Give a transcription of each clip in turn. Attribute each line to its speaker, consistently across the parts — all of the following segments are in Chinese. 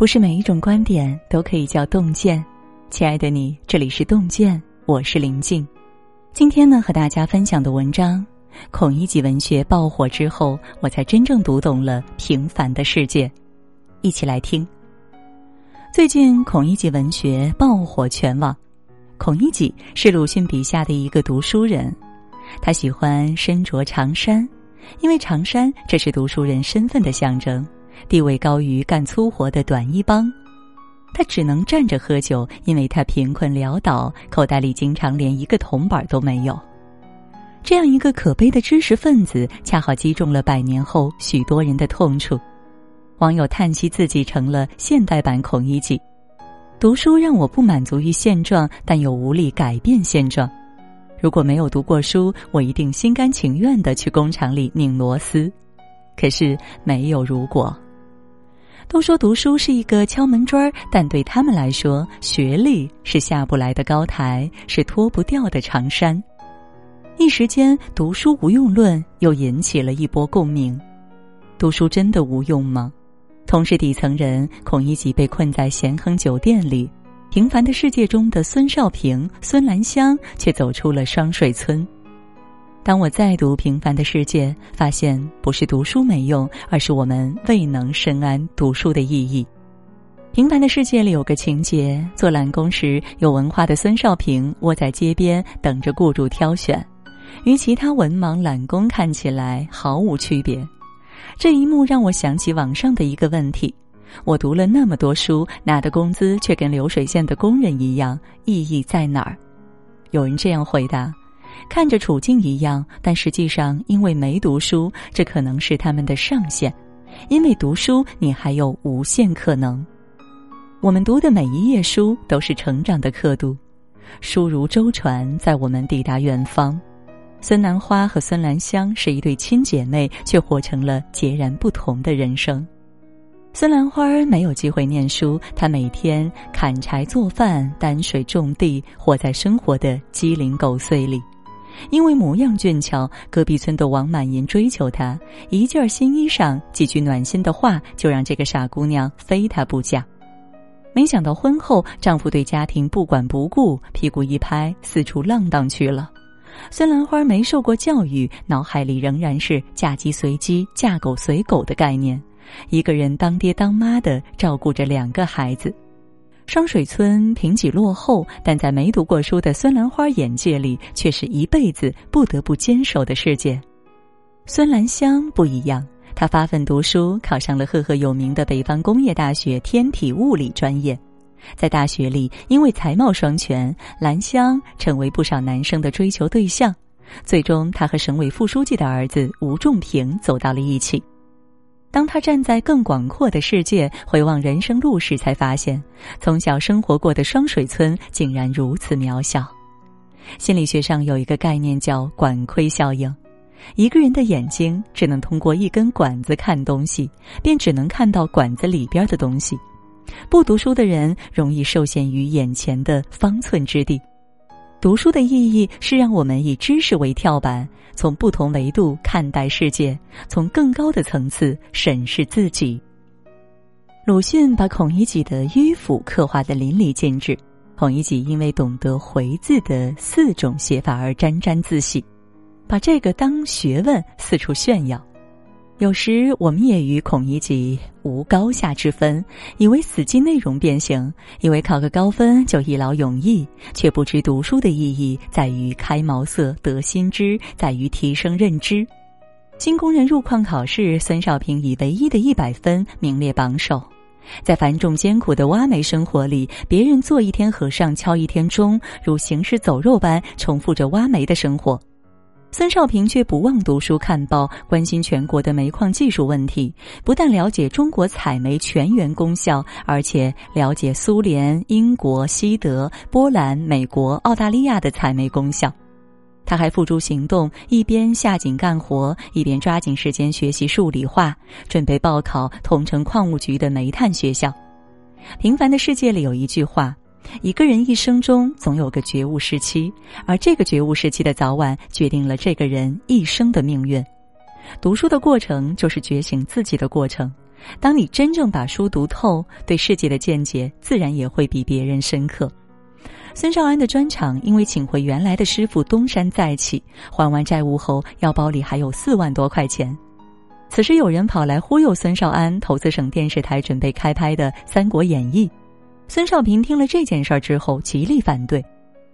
Speaker 1: 不是每一种观点都可以叫洞见。亲爱的你，这里是洞见，我是林静。今天呢，和大家分享的文章，孔乙己文学爆火之后，我才真正读懂了平凡的世界。一起来听。最近孔乙己文学爆火全网。孔乙己是鲁迅笔下的一个读书人，他喜欢身着长衫，因为长衫这是读书人身份的象征。地位高于干粗活的短衣帮，他只能站着喝酒，因为他贫困潦倒，口袋里经常连一个铜板都没有。这样一个可悲的知识分子，恰好击中了百年后许多人的痛处。网友叹息自己成了现代版孔乙己。读书让我不满足于现状，但又无力改变现状。如果没有读过书，我一定心甘情愿的去工厂里拧螺丝。可是没有如果。都说读书是一个敲门砖，但对他们来说，学历是下不来的高台，是脱不掉的长衫。一时间，读书无用论又引起了一波共鸣。读书真的无用吗？同是底层人，孔乙己被困在咸亨酒店里，平凡的世界中的孙少平、孙兰香却走出了双水村。当我再读《平凡的世界》，发现不是读书没用，而是我们未能深谙读书的意义。《平凡的世界》里有个情节：做揽工时，有文化的孙少平窝在街边等着雇主挑选，与其他文盲揽工看起来毫无区别。这一幕让我想起网上的一个问题：我读了那么多书，拿的工资却跟流水线的工人一样，意义在哪儿？有人这样回答。看着处境一样，但实际上，因为没读书，这可能是他们的上限；因为读书，你还有无限可能。我们读的每一页书都是成长的刻度，书如舟船，载我们抵达远方。孙兰花和孙兰香是一对亲姐妹，却活成了截然不同的人生。孙兰花没有机会念书，她每天砍柴做饭、担水种地，活在生活的鸡零狗碎里。因为模样俊俏，隔壁村的王满银追求她，一件新衣裳、几句暖心的话，就让这个傻姑娘非他不嫁。没想到婚后，丈夫对家庭不管不顾，屁股一拍，四处浪荡去了。孙兰花没受过教育，脑海里仍然是“嫁鸡随鸡，嫁狗随狗”的概念，一个人当爹当妈的照顾着两个孩子。双水村贫瘠落后，但在没读过书的孙兰花眼界里，却是一辈子不得不坚守的世界。孙兰香不一样，她发奋读书，考上了赫赫有名的北方工业大学天体物理专业。在大学里，因为才貌双全，兰香成为不少男生的追求对象。最终，她和省委副书记的儿子吴仲平走到了一起。当他站在更广阔的世界回望人生路时，才发现从小生活过的双水村竟然如此渺小。心理学上有一个概念叫“管窥效应”，一个人的眼睛只能通过一根管子看东西，便只能看到管子里边的东西。不读书的人容易受限于眼前的方寸之地。读书的意义是让我们以知识为跳板，从不同维度看待世界，从更高的层次审视自己。鲁迅把孔乙己的迂腐刻画的淋漓尽致，孔乙己因为懂得回字的四种写法而沾沾自喜，把这个当学问四处炫耀。有时我们也与孔乙己无高下之分，以为死记内容便行，以为考个高分就一劳永逸，却不知读书的意义在于开茅塞得新知，在于提升认知。新工人入矿考试，孙少平以唯一的一百分名列榜首。在繁重艰苦的挖煤生活里，别人做一天和尚敲一天钟，如行尸走肉般重复着挖煤的生活。孙少平却不忘读书看报，关心全国的煤矿技术问题。不但了解中国采煤全员功效，而且了解苏联、英国、西德、波兰、美国、澳大利亚的采煤功效。他还付诸行动，一边下井干活，一边抓紧时间学习数理化，准备报考桐城矿务局的煤炭学校。平凡的世界里有一句话。一个人一生中总有个觉悟时期，而这个觉悟时期的早晚决定了这个人一生的命运。读书的过程就是觉醒自己的过程，当你真正把书读透，对世界的见解自然也会比别人深刻。孙少安的专场因为请回原来的师傅东山再起，还完债务后，腰包里还有四万多块钱。此时有人跑来忽悠孙少安投资省电视台准备开拍的《三国演义》，孙少平听了这件事儿之后极力反对。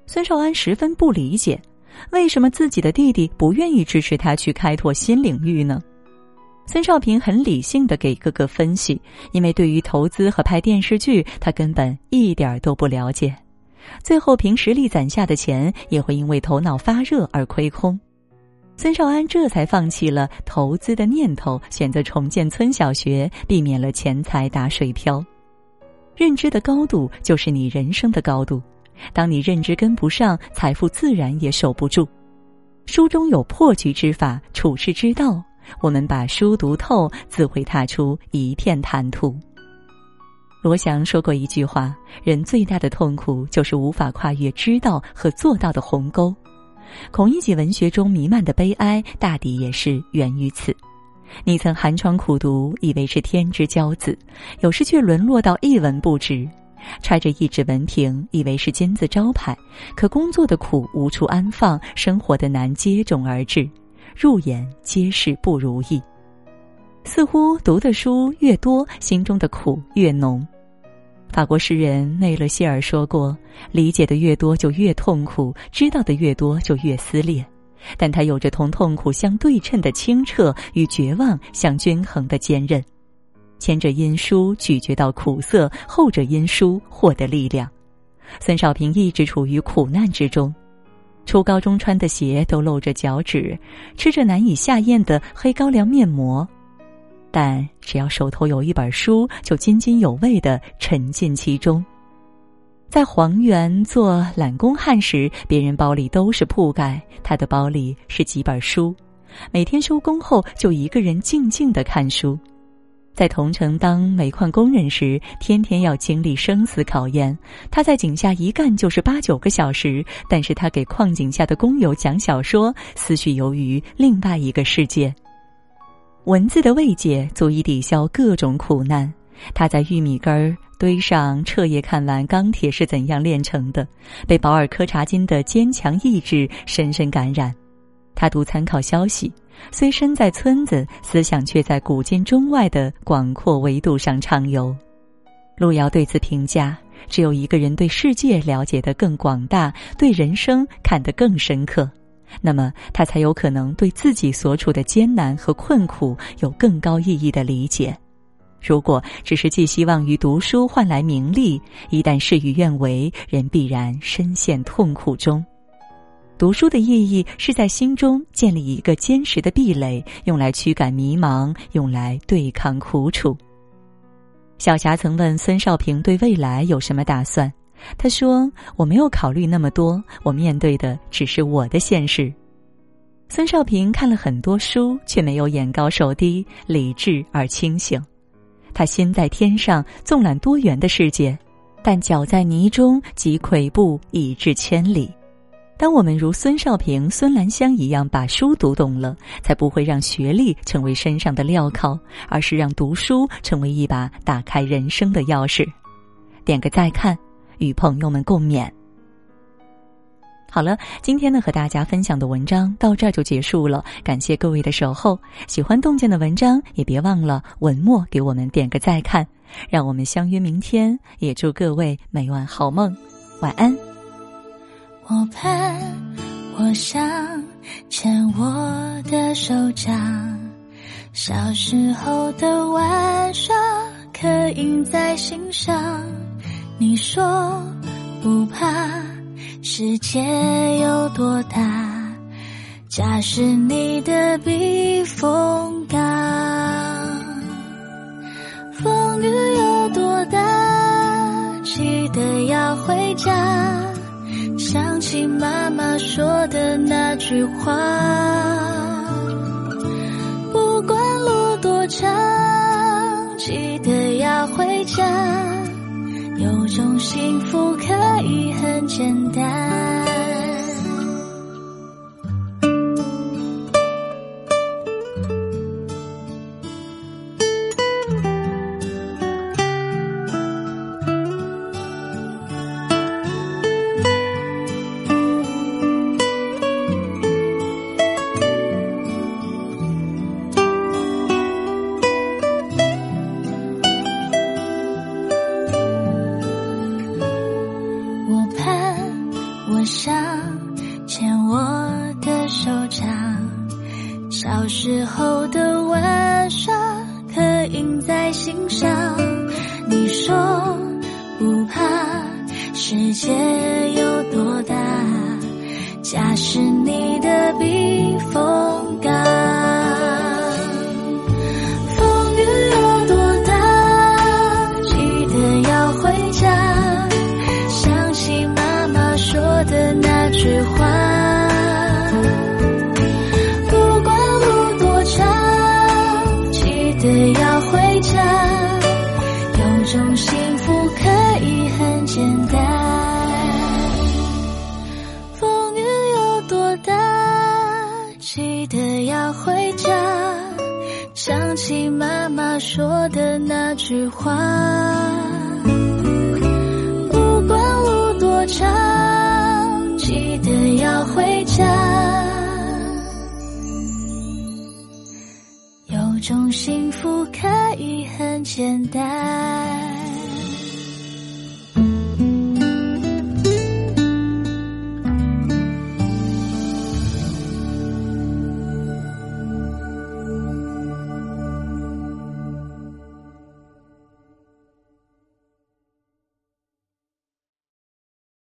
Speaker 1: 孙少安十分不理解，为什么自己的弟弟不愿意支持他去开拓新领域呢？孙少平很理性的给哥哥分析，因为对于投资和拍电视剧，他根本一点都不了解。最后凭实力攒下的钱，也会因为头脑发热而亏空。孙少安这才放弃了投资的念头，选择重建村小学，避免了钱财打水漂。认知的高度就是你人生的高度，当你认知跟不上，财富自然也守不住。书中有破局之法，处世之道。我们把书读透，自会踏出一片坦途。罗翔说过一句话：“人最大的痛苦就是无法跨越知道和做到的鸿沟。”孔乙己文学中弥漫的悲哀，大抵也是源于此。你曾寒窗苦读，以为是天之骄子，有时却沦落到一文不值；揣着一纸文凭，以为是金字招牌，可工作的苦无处安放，生活的难接踵而至。入眼皆是不如意，似乎读的书越多，心中的苦越浓。法国诗人内勒谢尔说过：“理解的越多，就越痛苦；知道的越多，就越撕裂。”但他有着同痛苦相对称的清澈与绝望相均衡的坚韧。前者因书咀嚼到苦涩，后者因书获得力量。孙少平一直处于苦难之中。初高中穿的鞋都露着脚趾，吃着难以下咽的黑高粱面膜，但只要手头有一本书，就津津有味的沉浸其中。在黄原做揽工汉时，别人包里都是铺盖，他的包里是几本书，每天收工后就一个人静静的看书。在桐城当煤矿工人时，天天要经历生死考验。他在井下一干就是八九个小时，但是他给矿井下的工友讲小说，思绪游于另外一个世界。文字的慰藉足以抵消各种苦难。他在玉米根堆上彻夜看完钢铁是怎样炼成的，被保尔柯察金的坚强意志深深感染。他读参考消息。虽身在村子，思想却在古今中外的广阔维度上畅游。路遥对此评价：只有一个人对世界了解的更广大，对人生看得更深刻，那么他才有可能对自己所处的艰难和困苦有更高意义的理解。如果只是寄希望于读书换来名利，一旦事与愿违，人必然深陷痛苦中。读书的意义是在心中建立一个坚实的壁垒，用来驱赶迷茫，用来对抗苦楚。小霞曾问孙少平对未来有什么打算，他说：“我没有考虑那么多，我面对的只是我的现实。”孙少平看了很多书，却没有眼高手低，理智而清醒。他心在天上，纵览多元的世界，但脚在泥中，即跬步以至千里。当我们如孙少平、孙兰香一样把书读懂了，才不会让学历成为身上的镣铐，而是让读书成为一把打开人生的钥匙。点个再看，与朋友们共勉。好了，今天呢和大家分享的文章到这儿就结束了，感谢各位的守候。喜欢洞见的文章，也别忘了文末给我们点个再看，让我们相约明天。也祝各位每晚好梦，晚安。
Speaker 2: 我盼，我想牵我的手掌，小时候的玩耍刻印在心上。你说不怕世界有多大，家是你的避风港。风雨有多大，记得要回家。想起妈妈说的那句话，不管路多长，记得要回家。有种幸福可以很简单。我想牵我的手掌小时候的玩耍刻印在心上。你说不怕世界有多大家是你句话。不管路多长，记得要回家。有种幸福可以很简单。